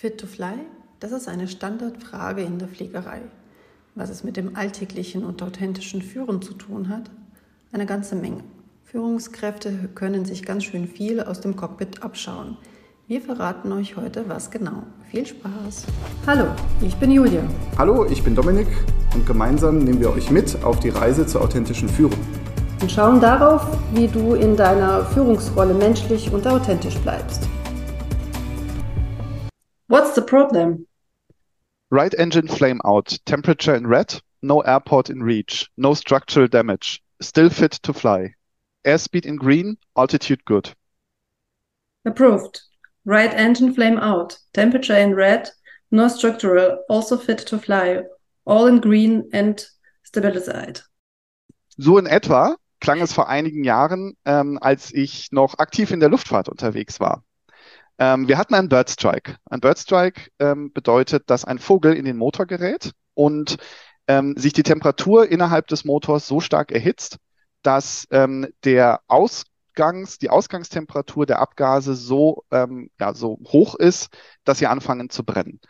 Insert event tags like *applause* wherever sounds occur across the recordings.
Fit to Fly? Das ist eine Standardfrage in der Fliegerei. Was es mit dem alltäglichen und authentischen Führen zu tun hat? Eine ganze Menge. Führungskräfte können sich ganz schön viel aus dem Cockpit abschauen. Wir verraten euch heute, was genau. Viel Spaß! Hallo, ich bin Julia. Hallo, ich bin Dominik und gemeinsam nehmen wir euch mit auf die Reise zur authentischen Führung. Und schauen darauf, wie du in deiner Führungsrolle menschlich und authentisch bleibst. What's the problem? Right engine flame out, temperature in red, no airport in reach, no structural damage, still fit to fly. Airspeed in green, altitude good. Approved. Right engine flame out, temperature in red, no structural, also fit to fly, all in green and stabilized. So in etwa klang es vor einigen Jahren, ähm, als ich noch aktiv in der Luftfahrt unterwegs war. Ähm, wir hatten einen Bird Strike. Ein Bird Strike ähm, bedeutet, dass ein Vogel in den Motor gerät und ähm, sich die Temperatur innerhalb des Motors so stark erhitzt, dass ähm, der Ausgangs, die Ausgangstemperatur der Abgase so, ähm, ja, so hoch ist, dass sie anfangen zu brennen.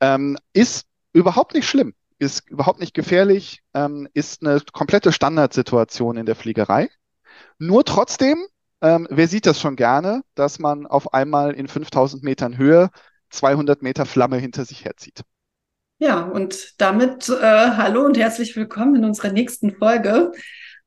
Ähm, ist überhaupt nicht schlimm, ist überhaupt nicht gefährlich, ist eine komplette Standardsituation in der Fliegerei. Nur trotzdem ähm, wer sieht das schon gerne, dass man auf einmal in 5000 Metern Höhe 200 Meter Flamme hinter sich herzieht? Ja, und damit äh, hallo und herzlich willkommen in unserer nächsten Folge.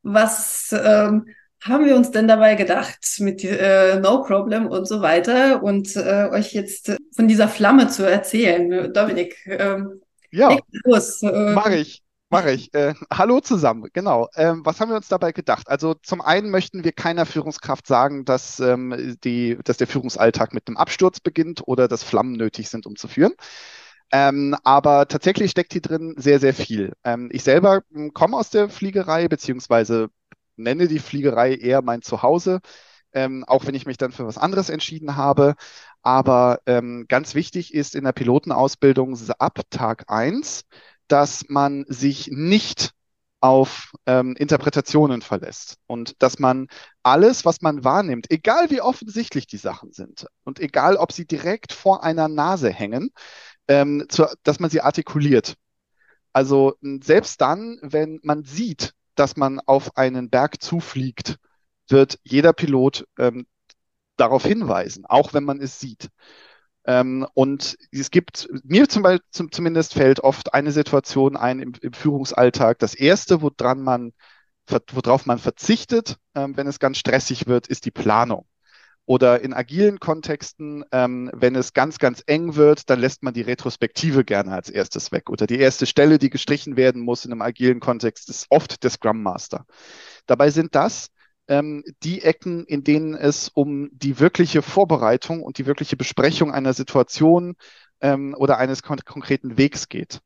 Was ähm, haben wir uns denn dabei gedacht mit äh, No Problem und so weiter und äh, euch jetzt von dieser Flamme zu erzählen? Dominik, ähm, ja, los. Äh, mache ich. Mache ich. Äh, hallo zusammen, genau. Ähm, was haben wir uns dabei gedacht? Also zum einen möchten wir keiner Führungskraft sagen, dass, ähm, die, dass der Führungsalltag mit einem Absturz beginnt oder dass Flammen nötig sind, um zu führen. Ähm, aber tatsächlich steckt hier drin sehr, sehr viel. Ähm, ich selber hm, komme aus der Fliegerei, beziehungsweise nenne die Fliegerei eher mein Zuhause, ähm, auch wenn ich mich dann für was anderes entschieden habe. Aber ähm, ganz wichtig ist in der Pilotenausbildung ab Tag eins dass man sich nicht auf ähm, Interpretationen verlässt und dass man alles, was man wahrnimmt, egal wie offensichtlich die Sachen sind und egal, ob sie direkt vor einer Nase hängen, ähm, zu, dass man sie artikuliert. Also selbst dann, wenn man sieht, dass man auf einen Berg zufliegt, wird jeder Pilot ähm, darauf hinweisen, auch wenn man es sieht. Ähm, und es gibt, mir zum Beispiel zum, zumindest fällt oft eine Situation ein im, im Führungsalltag. Das erste, woran man, worauf man verzichtet, ähm, wenn es ganz stressig wird, ist die Planung. Oder in agilen Kontexten, ähm, wenn es ganz, ganz eng wird, dann lässt man die Retrospektive gerne als erstes weg. Oder die erste Stelle, die gestrichen werden muss in einem agilen Kontext, ist oft der Scrum Master. Dabei sind das ähm, die Ecken, in denen es um die wirkliche Vorbereitung und die wirkliche Besprechung einer Situation ähm, oder eines kon konkreten Wegs geht.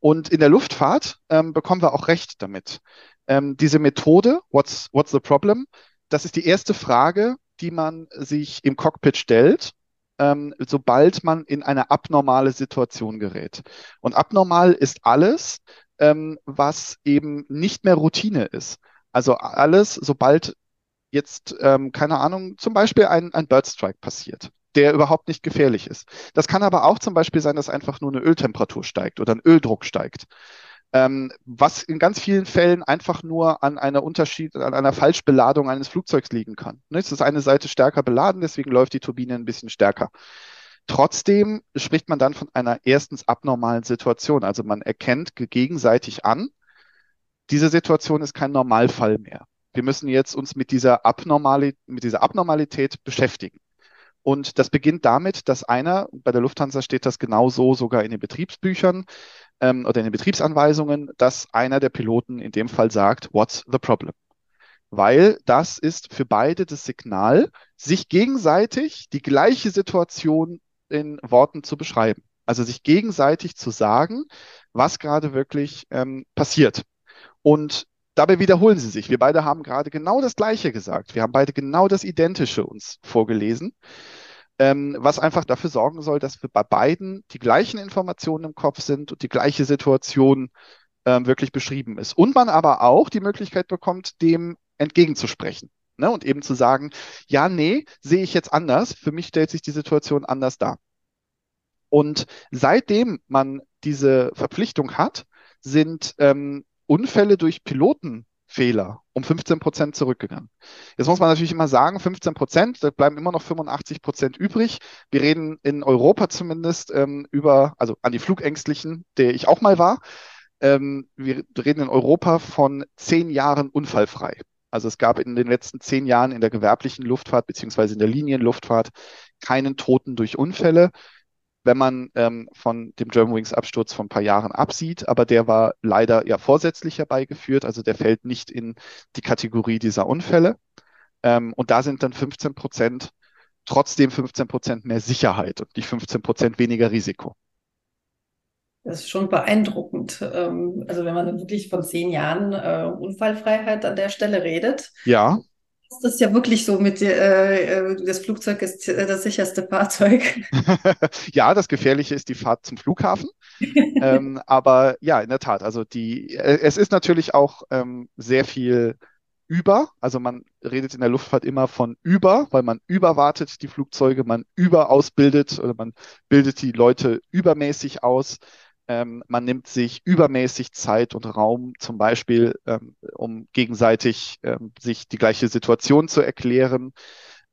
Und in der Luftfahrt ähm, bekommen wir auch recht damit. Ähm, diese Methode, what's, what's the problem? Das ist die erste Frage, die man sich im Cockpit stellt, ähm, sobald man in eine abnormale Situation gerät. Und abnormal ist alles, ähm, was eben nicht mehr Routine ist. Also alles, sobald jetzt, ähm, keine Ahnung, zum Beispiel ein, ein Bird Strike passiert, der überhaupt nicht gefährlich ist. Das kann aber auch zum Beispiel sein, dass einfach nur eine Öltemperatur steigt oder ein Öldruck steigt. Ähm, was in ganz vielen Fällen einfach nur an einer Unterschied, an einer Falschbeladung eines Flugzeugs liegen kann. Ne, es ist eine Seite stärker beladen, deswegen läuft die Turbine ein bisschen stärker. Trotzdem spricht man dann von einer erstens abnormalen Situation. Also man erkennt gegenseitig an, diese Situation ist kein Normalfall mehr. Wir müssen jetzt uns mit dieser, Abnormali mit dieser Abnormalität beschäftigen. Und das beginnt damit, dass einer, bei der Lufthansa steht das genauso sogar in den Betriebsbüchern ähm, oder in den Betriebsanweisungen, dass einer der Piloten in dem Fall sagt, what's the problem? Weil das ist für beide das Signal, sich gegenseitig die gleiche Situation in Worten zu beschreiben. Also sich gegenseitig zu sagen, was gerade wirklich ähm, passiert. Und dabei wiederholen sie sich. Wir beide haben gerade genau das Gleiche gesagt. Wir haben beide genau das Identische uns vorgelesen, ähm, was einfach dafür sorgen soll, dass wir bei beiden die gleichen Informationen im Kopf sind und die gleiche Situation ähm, wirklich beschrieben ist. Und man aber auch die Möglichkeit bekommt, dem entgegenzusprechen. Ne, und eben zu sagen, ja, nee, sehe ich jetzt anders. Für mich stellt sich die Situation anders dar. Und seitdem man diese Verpflichtung hat, sind ähm, Unfälle durch Pilotenfehler um 15 Prozent zurückgegangen. Jetzt muss man natürlich immer sagen, 15 Prozent, da bleiben immer noch 85 Prozent übrig. Wir reden in Europa zumindest ähm, über, also an die Flugängstlichen, der ich auch mal war. Ähm, wir reden in Europa von zehn Jahren unfallfrei. Also es gab in den letzten zehn Jahren in der gewerblichen Luftfahrt beziehungsweise in der Linienluftfahrt keinen Toten durch Unfälle wenn man ähm, von dem Germanwings-Absturz von ein paar Jahren absieht. Aber der war leider ja vorsätzlich herbeigeführt. Also der fällt nicht in die Kategorie dieser Unfälle. Ähm, und da sind dann 15 Prozent, trotzdem 15 Prozent mehr Sicherheit und nicht 15 Prozent weniger Risiko. Das ist schon beeindruckend. Ähm, also wenn man wirklich von zehn Jahren äh, Unfallfreiheit an der Stelle redet. Ja. Das ist ja wirklich so mit, äh, äh, das Flugzeug ist äh, das sicherste Fahrzeug. *laughs* ja, das Gefährliche ist die Fahrt zum Flughafen. ähm, *laughs* aber ja, in der Tat, also die, äh, es ist natürlich auch ähm, sehr viel über, also man redet in der Luftfahrt immer von über, weil man überwartet die Flugzeuge, man überausbildet oder man bildet die Leute übermäßig aus. Ähm, man nimmt sich übermäßig Zeit und Raum, zum Beispiel, ähm, um gegenseitig ähm, sich die gleiche Situation zu erklären.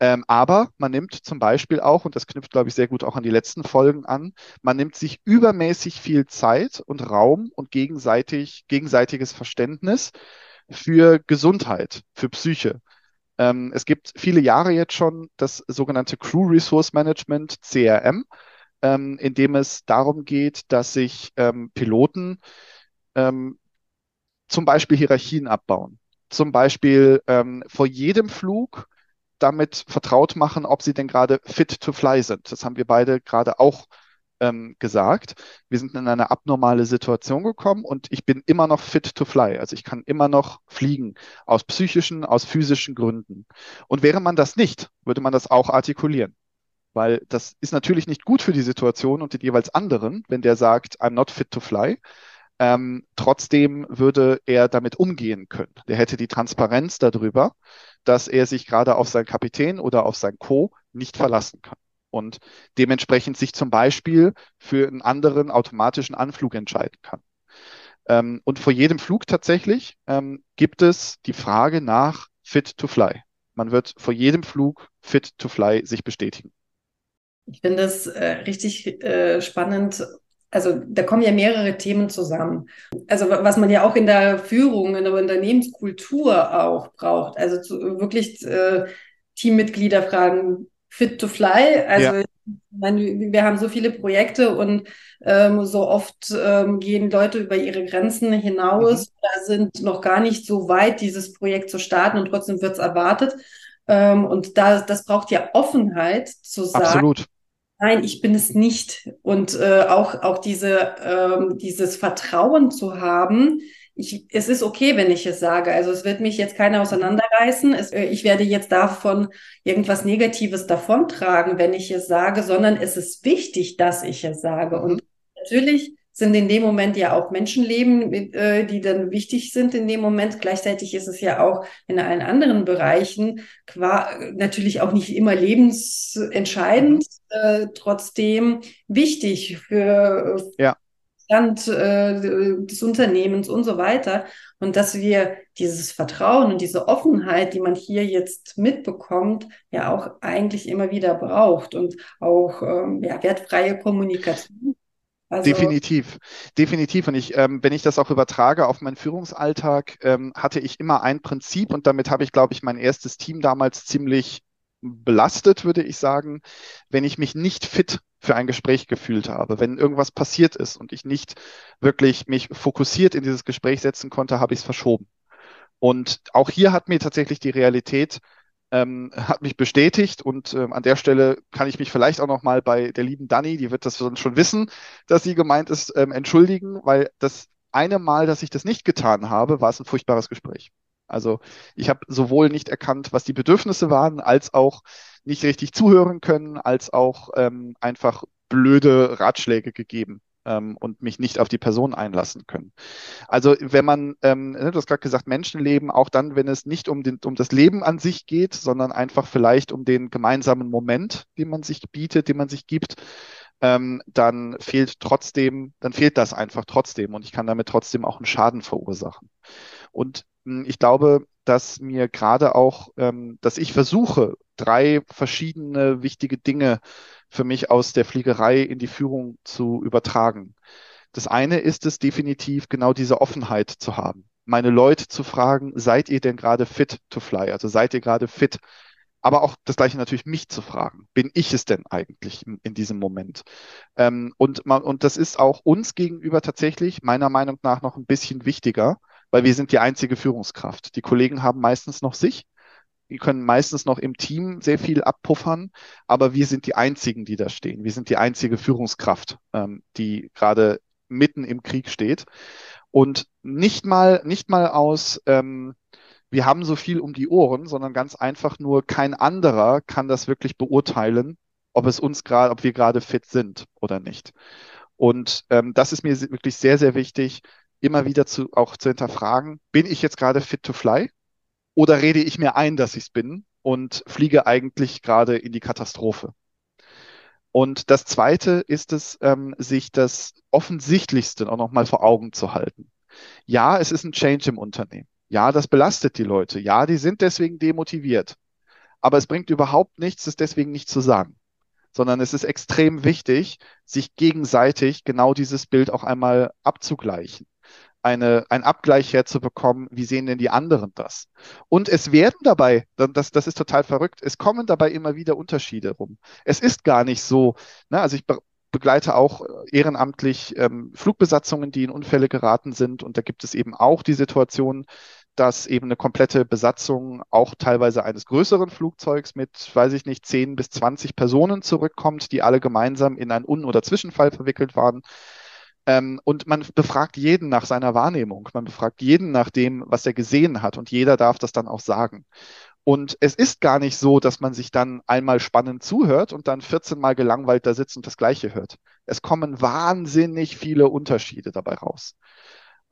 Ähm, aber man nimmt zum Beispiel auch, und das knüpft, glaube ich, sehr gut auch an die letzten Folgen an, man nimmt sich übermäßig viel Zeit und Raum und gegenseitig, gegenseitiges Verständnis für Gesundheit, für Psyche. Ähm, es gibt viele Jahre jetzt schon das sogenannte Crew Resource Management, CRM ähm, in dem es darum geht, dass sich ähm, Piloten ähm, zum Beispiel Hierarchien abbauen. Zum Beispiel ähm, vor jedem Flug damit vertraut machen, ob sie denn gerade fit to fly sind. Das haben wir beide gerade auch ähm, gesagt. Wir sind in eine abnormale Situation gekommen und ich bin immer noch fit to fly. Also ich kann immer noch fliegen aus psychischen, aus physischen Gründen. Und wäre man das nicht, würde man das auch artikulieren. Weil das ist natürlich nicht gut für die Situation und den jeweils anderen, wenn der sagt, I'm not fit to fly. Ähm, trotzdem würde er damit umgehen können. Der hätte die Transparenz darüber, dass er sich gerade auf seinen Kapitän oder auf sein Co. nicht verlassen kann. Und dementsprechend sich zum Beispiel für einen anderen automatischen Anflug entscheiden kann. Ähm, und vor jedem Flug tatsächlich ähm, gibt es die Frage nach Fit to Fly. Man wird vor jedem Flug Fit to Fly sich bestätigen. Ich finde es äh, richtig äh, spannend. Also da kommen ja mehrere Themen zusammen. Also was man ja auch in der Führung, in der Unternehmenskultur auch braucht. Also zu, wirklich äh, Teammitglieder fragen, fit to fly. Also ja. meine, wir haben so viele Projekte und ähm, so oft ähm, gehen Leute über ihre Grenzen hinaus mhm. oder sind noch gar nicht so weit, dieses Projekt zu starten und trotzdem wird es erwartet. Ähm, und da, das braucht ja Offenheit zu sagen. Absolut nein, ich bin es nicht. Und äh, auch, auch diese, ähm, dieses Vertrauen zu haben, ich, es ist okay, wenn ich es sage. Also es wird mich jetzt keiner auseinanderreißen. Es, äh, ich werde jetzt davon irgendwas Negatives davontragen, wenn ich es sage, sondern es ist wichtig, dass ich es sage. Und mhm. natürlich sind in dem Moment ja auch Menschenleben, äh, die dann wichtig sind in dem Moment. Gleichzeitig ist es ja auch in allen anderen Bereichen natürlich auch nicht immer lebensentscheidend, mhm. äh, trotzdem wichtig für ja. Stand äh, des Unternehmens und so weiter. Und dass wir dieses Vertrauen und diese Offenheit, die man hier jetzt mitbekommt, ja auch eigentlich immer wieder braucht und auch ähm, ja, wertfreie Kommunikation also, definitiv, definitiv. Und ich, ähm, wenn ich das auch übertrage auf meinen Führungsalltag, ähm, hatte ich immer ein Prinzip und damit habe ich, glaube ich, mein erstes Team damals ziemlich belastet, würde ich sagen, wenn ich mich nicht fit für ein Gespräch gefühlt habe, wenn irgendwas passiert ist und ich nicht wirklich mich fokussiert in dieses Gespräch setzen konnte, habe ich es verschoben. Und auch hier hat mir tatsächlich die Realität ähm, hat mich bestätigt und ähm, an der Stelle kann ich mich vielleicht auch noch mal bei der lieben Dani, die wird das schon wissen, dass sie gemeint ist, ähm, entschuldigen, weil das eine Mal, dass ich das nicht getan habe, war es ein furchtbares Gespräch. Also ich habe sowohl nicht erkannt, was die Bedürfnisse waren, als auch nicht richtig zuhören können, als auch ähm, einfach blöde Ratschläge gegeben ähm, und mich nicht auf die Person einlassen können. Also wenn man, ähm, ne, du hast gerade gesagt, Menschenleben, auch dann, wenn es nicht um, den, um das Leben an sich geht, sondern einfach vielleicht um den gemeinsamen Moment, den man sich bietet, den man sich gibt, ähm, dann fehlt trotzdem, dann fehlt das einfach trotzdem und ich kann damit trotzdem auch einen Schaden verursachen. Und hm, ich glaube, dass mir gerade auch, ähm, dass ich versuche, drei verschiedene wichtige Dinge für mich aus der Fliegerei in die Führung zu übertragen. Das eine ist es definitiv, genau diese Offenheit zu haben. Meine Leute zu fragen, seid ihr denn gerade fit to fly? Also seid ihr gerade fit? Aber auch das gleiche natürlich mich zu fragen. Bin ich es denn eigentlich in, diesem Moment? Ähm, und, man, und das ist auch uns gegenüber tatsächlich meiner Meinung nach noch ein bisschen wichtiger, weil wir sind die einzige Führungskraft. Die Kollegen haben meistens noch sich. Die können meistens noch im Team sehr viel abpuffern, aber wir sind die einzigen, die da stehen. Wir sind die einzige Führungskraft, ähm, die gerade mitten im Krieg steht. Und nicht mal, nicht mal aus, ähm, wir haben so viel um die Ohren, sondern ganz einfach nur kein anderer kann das wirklich beurteilen, ob es uns gerade, ob wir gerade fit sind oder nicht. Und ähm, das ist mir wirklich sehr, sehr wichtig, immer wieder zu, auch zu hinterfragen, bin ich jetzt gerade fit to fly? Oder rede ich mir ein, dass ich es bin und fliege eigentlich gerade in die Katastrophe? Und das Zweite ist es, ähm, sich das Offensichtlichste auch nochmal vor Augen zu halten. Ja, es ist ein Change im Unternehmen. Ja, das belastet die Leute. Ja, die sind deswegen demotiviert. Aber es bringt überhaupt nichts, es deswegen nicht zu sagen. Sondern es ist extrem wichtig, sich gegenseitig genau dieses Bild auch einmal abzugleichen eine, einen Abgleich herzubekommen, wie sehen denn die anderen das? Und es werden dabei, das, das ist total verrückt, es kommen dabei immer wieder Unterschiede rum. Es ist gar nicht so, ne, also ich be begleite auch ehrenamtlich ähm, Flugbesatzungen, die in Unfälle geraten sind und da gibt es eben auch die Situation, dass eben eine komplette Besatzung auch teilweise eines größeren Flugzeugs mit, weiß ich nicht, 10 bis 20 Personen zurückkommt, die alle gemeinsam in einen Un- oder Zwischenfall verwickelt waren. Ähm, und man befragt jeden nach seiner Wahrnehmung. Man befragt jeden nach dem, was er gesehen hat. Und jeder darf das dann auch sagen. Und es ist gar nicht so, dass man sich dann einmal spannend zuhört und dann 14 Mal gelangweilt da sitzt und das Gleiche hört. Es kommen wahnsinnig viele Unterschiede dabei raus.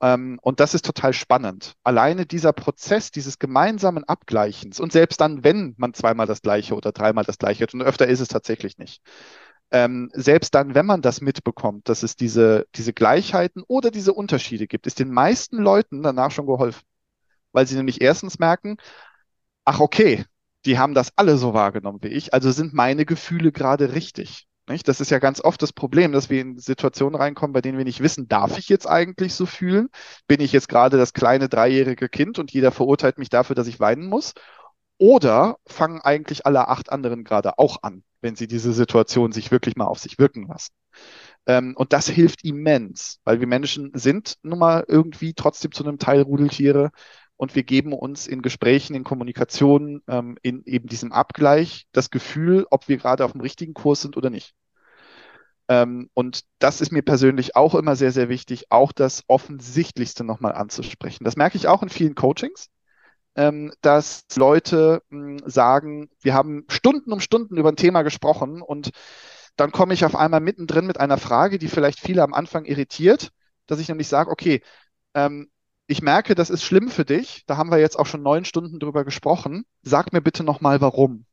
Ähm, und das ist total spannend. Alleine dieser Prozess dieses gemeinsamen Abgleichens und selbst dann, wenn man zweimal das Gleiche oder dreimal das Gleiche hört, und öfter ist es tatsächlich nicht, ähm, selbst dann, wenn man das mitbekommt, dass es diese, diese Gleichheiten oder diese Unterschiede gibt, ist den meisten Leuten danach schon geholfen. Weil sie nämlich erstens merken, ach okay, die haben das alle so wahrgenommen wie ich, also sind meine Gefühle gerade richtig. Nicht? Das ist ja ganz oft das Problem, dass wir in Situationen reinkommen, bei denen wir nicht wissen, darf ich jetzt eigentlich so fühlen? Bin ich jetzt gerade das kleine dreijährige Kind und jeder verurteilt mich dafür, dass ich weinen muss? Oder fangen eigentlich alle acht anderen gerade auch an, wenn sie diese Situation sich wirklich mal auf sich wirken lassen? Ähm, und das hilft immens, weil wir Menschen sind nun mal irgendwie trotzdem zu einem Teil Rudeltiere und wir geben uns in Gesprächen, in Kommunikation, ähm, in eben diesem Abgleich das Gefühl, ob wir gerade auf dem richtigen Kurs sind oder nicht. Ähm, und das ist mir persönlich auch immer sehr, sehr wichtig, auch das Offensichtlichste nochmal anzusprechen. Das merke ich auch in vielen Coachings ähm, dass Leute mh, hm, sagen, wir haben Stunden um Stunden über ein Thema gesprochen und dann komme ich auf einmal mittendrin mit einer Frage, die vielleicht viele am Anfang irritiert, dass ich nämlich sage, okay, ähm, ich merke, das ist schlimm für dich. Da haben wir jetzt auch schon neun Stunden drüber gesprochen. Sag mir bitte nochmal, warum.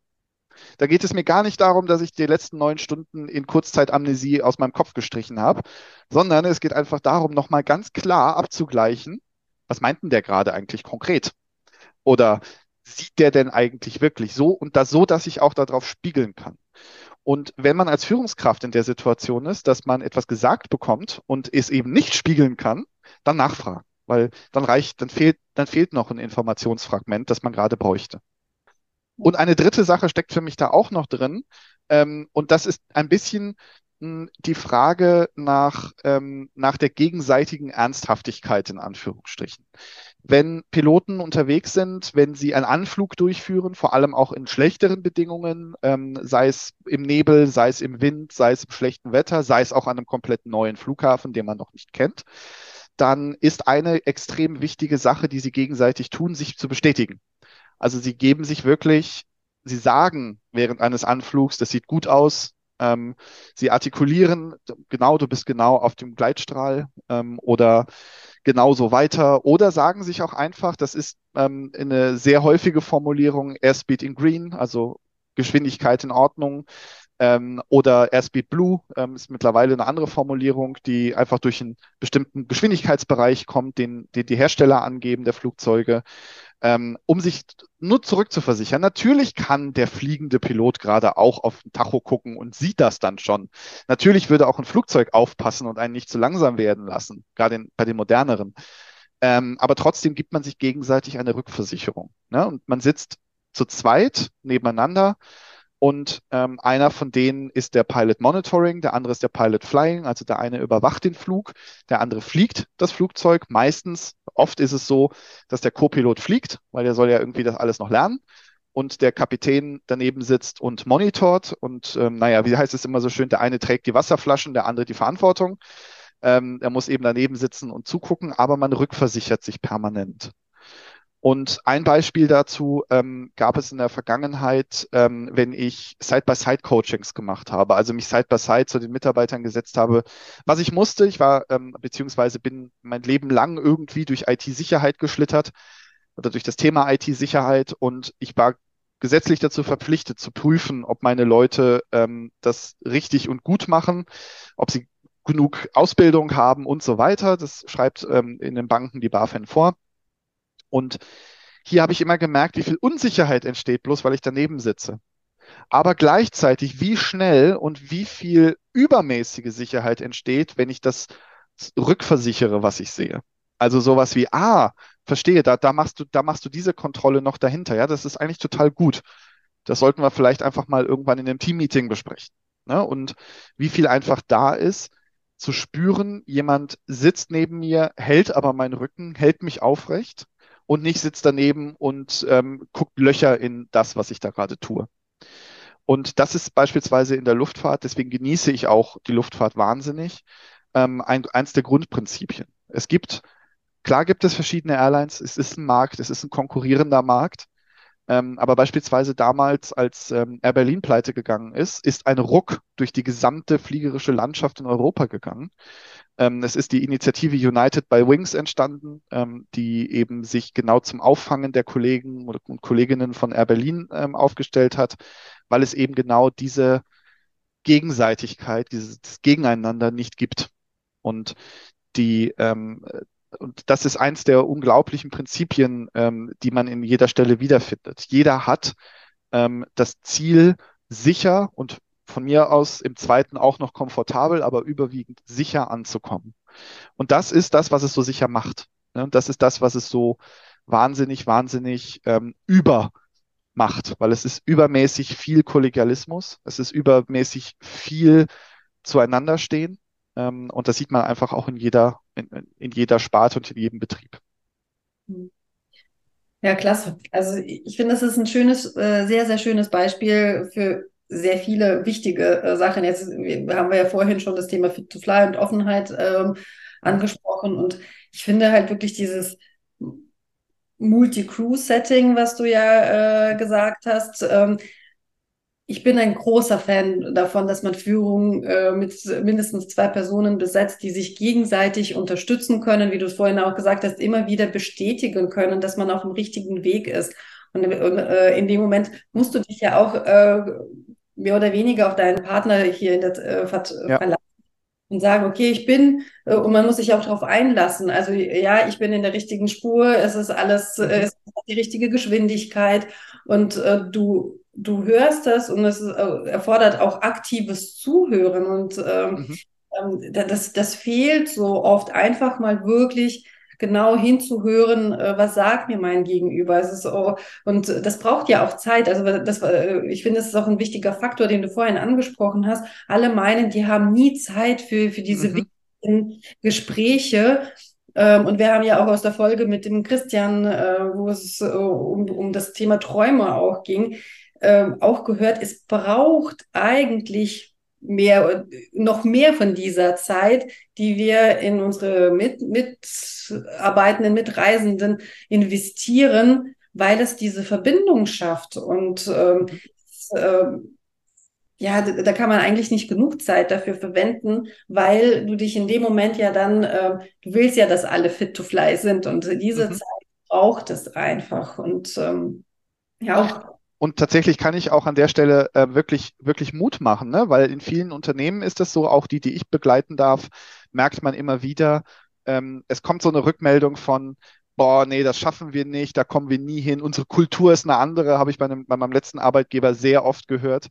Da geht es mir gar nicht darum, dass ich die letzten neun Stunden in Kurzzeitamnesie aus meinem Kopf gestrichen habe, sondern es geht einfach darum, nochmal ganz klar abzugleichen, was meint denn der gerade eigentlich konkret? Oder sieht der denn eigentlich wirklich so und das so, dass ich auch darauf spiegeln kann? Und wenn man als Führungskraft in der Situation ist, dass man etwas gesagt bekommt und es eben nicht spiegeln kann, dann nachfragen, weil dann reicht, dann fehlt, dann fehlt noch ein Informationsfragment, das man gerade bräuchte. Und eine dritte Sache steckt für mich da auch noch drin, ähm, und das ist ein bisschen mh, die Frage nach, ähm, nach der gegenseitigen Ernsthaftigkeit in Anführungsstrichen wenn Piloten unterwegs sind, wenn sie einen Anflug durchführen, vor allem auch in schlechteren Bedingungen, ähm, sei es im Nebel, sei es im Wind, sei es im schlechten Wetter, sei es auch an einem komplett neuen Flughafen, den man noch nicht kennt, dann ist eine extrem wichtige Sache, die sie gegenseitig tun, sich zu bestätigen. Also sie geben sich wirklich, sie sagen während eines Anflugs, das sieht gut aus, ähm, sie artikulieren, genau, du bist genau auf dem Gleitstrahl ähm, oder genauso weiter oder sagen sich auch einfach, das ist ähm, eine sehr häufige Formulierung, Airspeed in Green, also Geschwindigkeit in Ordnung. Ähm, oder Airspeed Blue ähm, ist mittlerweile eine andere Formulierung, die einfach durch einen bestimmten Geschwindigkeitsbereich kommt, den, den die Hersteller angeben der Flugzeuge, ähm, um sich nur zurückzuversichern. Natürlich kann der fliegende Pilot gerade auch auf den Tacho gucken und sieht das dann schon. Natürlich würde auch ein Flugzeug aufpassen und einen nicht zu langsam werden lassen, gerade in, bei den moderneren. Ähm, aber trotzdem gibt man sich gegenseitig eine Rückversicherung. Ne? Und man sitzt zu zweit nebeneinander und ähm, einer von denen ist der Pilot Monitoring, der andere ist der Pilot Flying. Also der eine überwacht den Flug, der andere fliegt das Flugzeug. Meistens, oft ist es so, dass der Co-Pilot fliegt, weil der soll ja irgendwie das alles noch lernen. Und der Kapitän daneben sitzt und monitort. Und ähm, naja, wie heißt es immer so schön, der eine trägt die Wasserflaschen, der andere die Verantwortung. Ähm, er muss eben daneben sitzen und zugucken, aber man rückversichert sich permanent. Und ein Beispiel dazu ähm, gab es in der Vergangenheit, ähm, wenn ich Side-by-Side-Coachings gemacht habe, also mich Side-by-Side zu den Mitarbeitern gesetzt habe, was ich musste. Ich war ähm, beziehungsweise bin mein Leben lang irgendwie durch IT-Sicherheit geschlittert oder durch das Thema IT-Sicherheit und ich war gesetzlich dazu verpflichtet zu prüfen, ob meine Leute ähm, das richtig und gut machen, ob sie genug Ausbildung haben und so weiter. Das schreibt ähm, in den Banken die BaFin vor. Und hier habe ich immer gemerkt, wie viel Unsicherheit entsteht, bloß weil ich daneben sitze. Aber gleichzeitig, wie schnell und wie viel übermäßige Sicherheit entsteht, wenn ich das rückversichere, was ich sehe. Also sowas wie, ah, verstehe, da, da machst du, da machst du diese Kontrolle noch dahinter. Ja, das ist eigentlich total gut. Das sollten wir vielleicht einfach mal irgendwann in einem Teammeeting besprechen. Ne? Und wie viel einfach da ist, zu spüren, jemand sitzt neben mir, hält aber meinen Rücken, hält mich aufrecht und nicht sitzt daneben und ähm, guckt Löcher in das, was ich da gerade tue. Und das ist beispielsweise in der Luftfahrt, deswegen genieße ich auch die Luftfahrt wahnsinnig, ähm, ein, eins der Grundprinzipien. Es gibt, klar gibt es verschiedene Airlines, es ist ein Markt, es ist ein konkurrierender Markt, ähm, aber beispielsweise damals, als ähm, Air Berlin pleite gegangen ist, ist ein Ruck durch die gesamte fliegerische Landschaft in Europa gegangen. Ähm, es ist die Initiative United by Wings entstanden, ähm, die eben sich genau zum Auffangen der Kollegen und Kolleginnen von Air Berlin ähm, aufgestellt hat, weil es eben genau diese Gegenseitigkeit, dieses Gegeneinander nicht gibt. Und die, ähm, und das ist eins der unglaublichen Prinzipien, die man in jeder Stelle wiederfindet. Jeder hat das Ziel, sicher und von mir aus im zweiten auch noch komfortabel, aber überwiegend sicher anzukommen. Und das ist das, was es so sicher macht. Ne? Das ist das, was es so wahnsinnig, wahnsinnig ähm, übermacht, weil es ist übermäßig viel Kollegialismus, es ist übermäßig viel zueinander stehen. Ähm, und das sieht man einfach auch in jeder, in, in jeder Sparte und in jedem Betrieb. Ja, klasse. Also ich finde, das ist ein schönes, äh, sehr, sehr schönes Beispiel für sehr viele wichtige äh, Sachen. Jetzt haben wir ja vorhin schon das Thema Fit to Fly und Offenheit ähm, angesprochen. Und ich finde halt wirklich dieses Multi-Crew-Setting, was du ja äh, gesagt hast. Ähm, ich bin ein großer Fan davon, dass man Führung äh, mit mindestens zwei Personen besetzt, die sich gegenseitig unterstützen können, wie du es vorhin auch gesagt hast, immer wieder bestätigen können, dass man auf dem richtigen Weg ist. Und äh, in dem Moment musst du dich ja auch äh, mehr oder weniger auf deinen Partner hier in der äh, Ver ja. verlassen und sagen, okay, ich bin, äh, und man muss sich auch darauf einlassen. Also ja, ich bin in der richtigen Spur, es ist alles, äh, mhm. es ist die richtige Geschwindigkeit und äh, du, du hörst das und es äh, erfordert auch aktives Zuhören und ähm, mhm. ähm, das, das fehlt so oft einfach mal wirklich genau hinzuhören, äh, was sagt mir mein Gegenüber. Es ist so, und das braucht ja auch Zeit. Also das, äh, ich finde, das ist auch ein wichtiger Faktor, den du vorhin angesprochen hast. Alle meinen, die haben nie Zeit für, für diese mhm. wichtigen Gespräche. Ähm, und wir haben ja auch aus der Folge mit dem Christian, äh, wo es um, um das Thema Träume auch ging, ähm, auch gehört, es braucht eigentlich mehr, noch mehr von dieser Zeit, die wir in unsere Mit Mitarbeitenden, Mitreisenden investieren, weil es diese Verbindung schafft. Und ähm, äh, ja, da kann man eigentlich nicht genug Zeit dafür verwenden, weil du dich in dem Moment ja dann, äh, du willst ja, dass alle fit to fly sind und diese mhm. Zeit braucht es einfach. Und ähm, ja, auch und tatsächlich kann ich auch an der Stelle äh, wirklich, wirklich Mut machen, ne? weil in vielen Unternehmen ist das so, auch die, die ich begleiten darf, merkt man immer wieder, ähm, es kommt so eine Rückmeldung von, boah, nee, das schaffen wir nicht, da kommen wir nie hin, unsere Kultur ist eine andere, habe ich bei, einem, bei meinem letzten Arbeitgeber sehr oft gehört.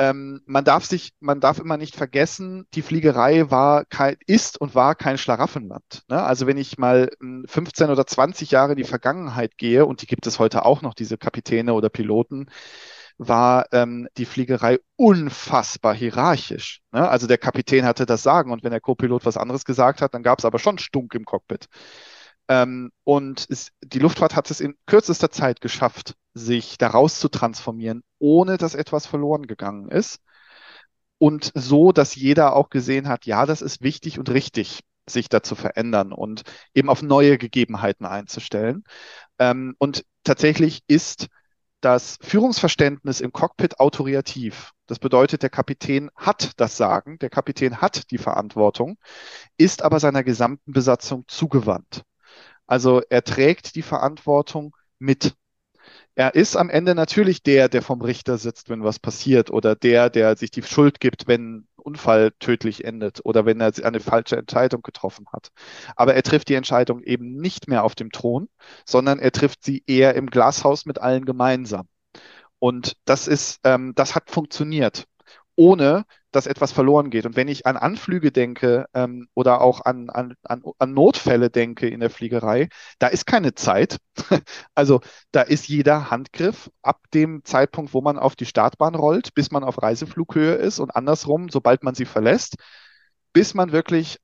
Ähm, man darf sich, man darf immer nicht vergessen, die Fliegerei war kein, ist und war kein Schlaraffenland. Ne? Also wenn ich mal 15 hm, oder 20 Jahre in die Vergangenheit gehe, und die gibt es heute auch noch, diese Kapitäne oder Piloten, war ähm, die Fliegerei unfassbar hierarchisch. Ne? Also der Kapitän hatte das Sagen und wenn der Co-Pilot was anderes gesagt hat, dann gab es aber schon Stunk im Cockpit. Ähm, und es, die Luftfahrt hat es in kürzester Zeit geschafft, sich daraus zu transformieren, ohne dass etwas verloren gegangen ist. Und so, dass jeder auch gesehen hat, ja, das ist wichtig und richtig, sich da zu verändern und eben auf neue Gegebenheiten einzustellen. Ähm, und tatsächlich ist das Führungsverständnis im Cockpit autoriativ. Das bedeutet, der Kapitän hat das Sagen, der Kapitän hat die Verantwortung, ist aber seiner gesamten Besatzung zugewandt. Also er trägt die Verantwortung mit. Er ist am Ende natürlich der, der vom Richter sitzt, wenn was passiert, oder der, der sich die Schuld gibt, wenn ein Unfall tödlich endet oder wenn er eine falsche Entscheidung getroffen hat. Aber er trifft die Entscheidung eben nicht mehr auf dem Thron, sondern er trifft sie eher im Glashaus mit allen gemeinsam. Und das ist, ähm, das hat funktioniert, ohne dass etwas verloren geht. Und wenn ich an Anflüge denke ähm, oder auch an, an, an, an Notfälle denke in der Fliegerei, da ist keine Zeit. *laughs* also da ist jeder Handgriff ab dem Zeitpunkt, wo man auf die Startbahn rollt, bis man auf Reiseflughöhe ist und andersrum, sobald man sie verlässt, bis man wirklich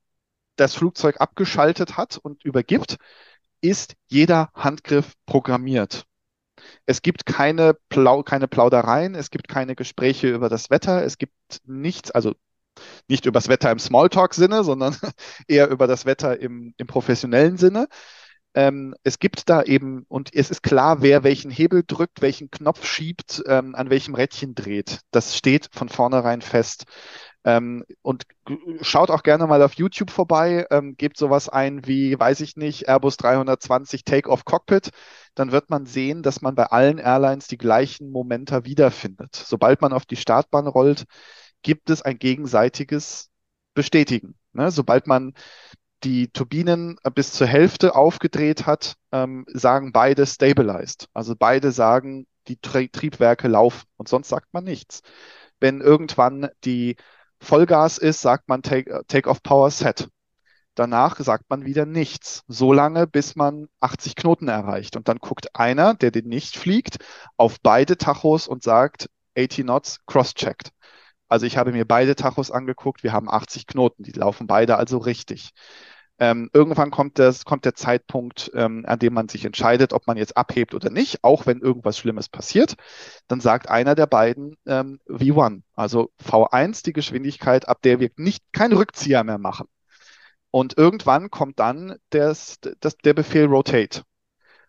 das Flugzeug abgeschaltet hat und übergibt, ist jeder Handgriff programmiert. Es gibt keine, Plau keine Plaudereien, es gibt keine Gespräche über das Wetter, es gibt nichts, also nicht über das Wetter im Smalltalk-Sinne, sondern *laughs* eher über das Wetter im, im professionellen Sinne. Ähm, es gibt da eben, und es ist klar, wer welchen Hebel drückt, welchen Knopf schiebt, ähm, an welchem Rädchen dreht. Das steht von vornherein fest. Ähm, und schaut auch gerne mal auf YouTube vorbei, ähm, gebt sowas ein wie, weiß ich nicht, Airbus 320 Take-Off Cockpit. Dann wird man sehen, dass man bei allen Airlines die gleichen Momente wiederfindet. Sobald man auf die Startbahn rollt, gibt es ein gegenseitiges Bestätigen. Ne? Sobald man die Turbinen bis zur Hälfte aufgedreht hat, ähm, sagen beide stabilized. Also beide sagen, die Triebwerke laufen und sonst sagt man nichts. Wenn irgendwann die Vollgas ist, sagt man Take, take Power Set. Danach sagt man wieder nichts, so lange, bis man 80 Knoten erreicht. Und dann guckt einer, der den nicht fliegt, auf beide Tachos und sagt 80 Knots cross-checked. Also ich habe mir beide Tachos angeguckt, wir haben 80 Knoten, die laufen beide also richtig. Ähm, irgendwann kommt, das, kommt der Zeitpunkt, ähm, an dem man sich entscheidet, ob man jetzt abhebt oder nicht, auch wenn irgendwas Schlimmes passiert. Dann sagt einer der beiden ähm, V1, also V1 die Geschwindigkeit, ab der wir nicht keinen Rückzieher mehr machen. Und irgendwann kommt dann das, das, der Befehl Rotate.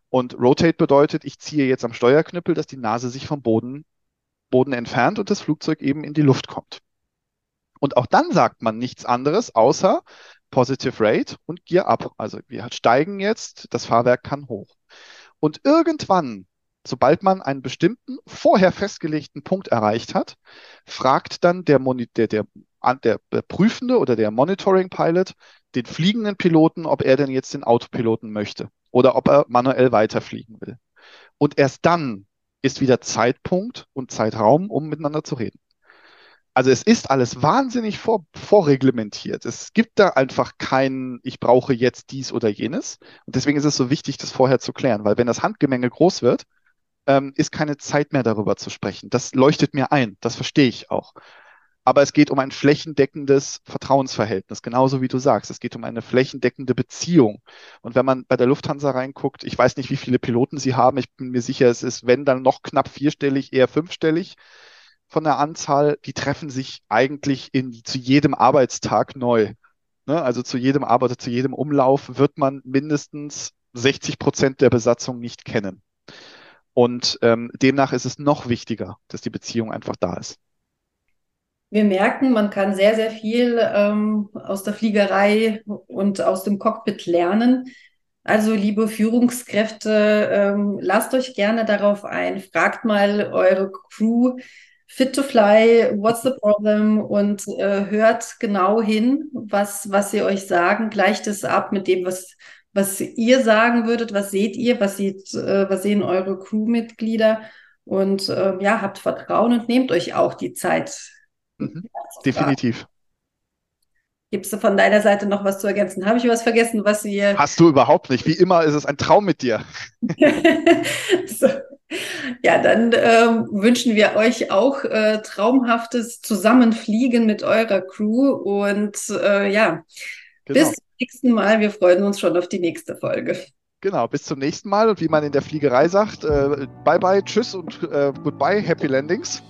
Und Rotate bedeutet, ich ziehe jetzt am Steuerknüppel, dass die Nase sich vom Boden, Boden entfernt und das Flugzeug eben in die Luft kommt. Und auch dann sagt man nichts anderes, außer Positive Rate und Gear Up. Also wir steigen jetzt, das Fahrwerk kann hoch. Und irgendwann, sobald man einen bestimmten vorher festgelegten Punkt erreicht hat, fragt dann der, der, der, der Prüfende oder der Monitoring Pilot den fliegenden Piloten, ob er denn jetzt den Autopiloten möchte oder ob er manuell weiterfliegen will. Und erst dann ist wieder Zeitpunkt und Zeitraum, um miteinander zu reden. Also es ist alles wahnsinnig vor, vorreglementiert. Es gibt da einfach kein, ich brauche jetzt dies oder jenes. Und deswegen ist es so wichtig, das vorher zu klären, weil wenn das Handgemenge groß wird, ähm, ist keine Zeit mehr darüber zu sprechen. Das leuchtet mir ein, das verstehe ich auch. Aber es geht um ein flächendeckendes Vertrauensverhältnis, genauso wie du sagst. Es geht um eine flächendeckende Beziehung. Und wenn man bei der Lufthansa reinguckt, ich weiß nicht, wie viele Piloten sie haben. Ich bin mir sicher, es ist, wenn dann noch knapp vierstellig, eher fünfstellig von der Anzahl, die treffen sich eigentlich in, zu jedem Arbeitstag neu. Ne? Also zu jedem Arbeiter, zu jedem Umlauf wird man mindestens 60 Prozent der Besatzung nicht kennen. Und ähm, demnach ist es noch wichtiger, dass die Beziehung einfach da ist. Wir merken, man kann sehr, sehr viel ähm, aus der Fliegerei und aus dem Cockpit lernen. Also, liebe Führungskräfte, ähm, lasst euch gerne darauf ein, fragt mal eure Crew, fit to fly, what's the problem und äh, hört genau hin, was, was sie euch sagen, gleicht es ab mit dem, was, was ihr sagen würdet, was seht ihr, was sieht, äh, was sehen eure Crewmitglieder und äh, ja, habt Vertrauen und nehmt euch auch die Zeit. Mhm. Definitiv. Gibt es von deiner Seite noch was zu ergänzen? Habe ich was vergessen, was ihr. Hast du überhaupt nicht. Wie immer ist es ein Traum mit dir. *laughs* so. Ja, dann ähm, wünschen wir euch auch äh, traumhaftes Zusammenfliegen mit eurer Crew und äh, ja, genau. bis zum nächsten Mal. Wir freuen uns schon auf die nächste Folge. Genau, bis zum nächsten Mal und wie man in der Fliegerei sagt, äh, bye bye, tschüss und äh, goodbye, happy landings.